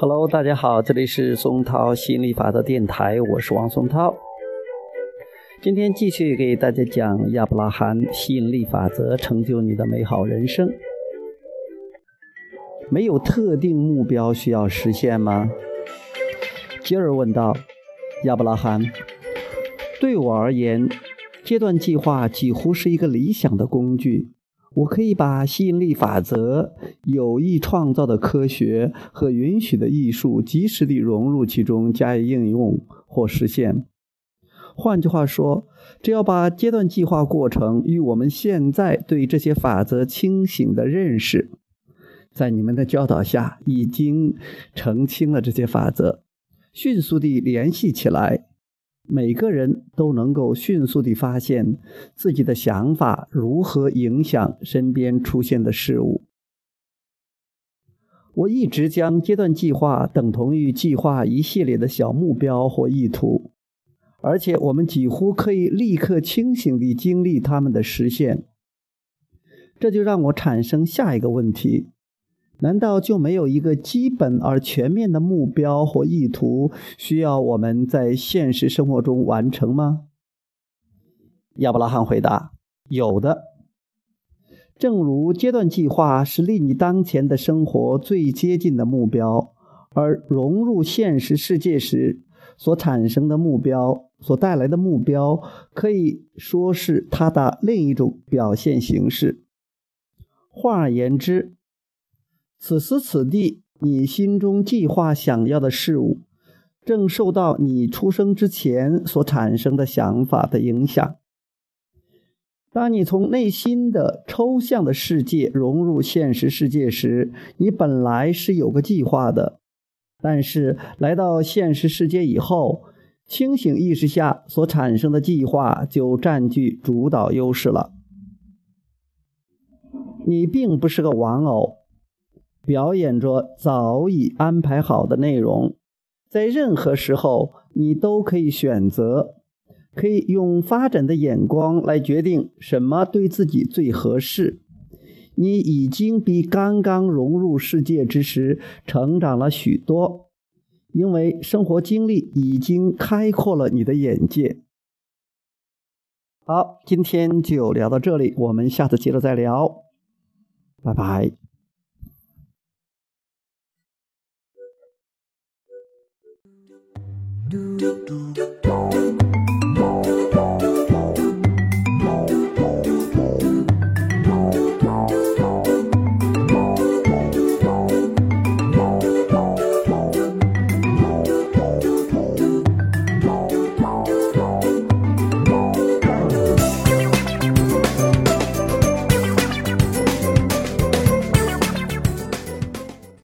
Hello，大家好，这里是松涛吸引力法则电台，我是王松涛。今天继续给大家讲亚伯拉罕吸引力法则，成就你的美好人生。没有特定目标需要实现吗？吉尔问道。亚伯拉罕，对我而言，阶段计划几乎是一个理想的工具。我可以把吸引力法则、有意创造的科学和允许的艺术及时地融入其中，加以应用或实现。换句话说，只要把阶段计划过程与我们现在对这些法则清醒的认识，在你们的教导下已经澄清了这些法则，迅速地联系起来。每个人都能够迅速地发现自己的想法如何影响身边出现的事物。我一直将阶段计划等同于计划一系列的小目标或意图，而且我们几乎可以立刻清醒地经历它们的实现。这就让我产生下一个问题。难道就没有一个基本而全面的目标或意图需要我们在现实生活中完成吗？亚伯拉罕回答：“有的。正如阶段计划是离你当前的生活最接近的目标，而融入现实世界时所产生的目标所带来的目标，可以说是它的另一种表现形式。换而言之。”此时此地，你心中计划想要的事物，正受到你出生之前所产生的想法的影响。当你从内心的抽象的世界融入现实世界时，你本来是有个计划的，但是来到现实世界以后，清醒意识下所产生的计划就占据主导优势了。你并不是个玩偶。表演着早已安排好的内容，在任何时候你都可以选择，可以用发展的眼光来决定什么对自己最合适。你已经比刚刚融入世界之时成长了许多，因为生活经历已经开阔了你的眼界。好，今天就聊到这里，我们下次接着再聊，拜拜。Do do do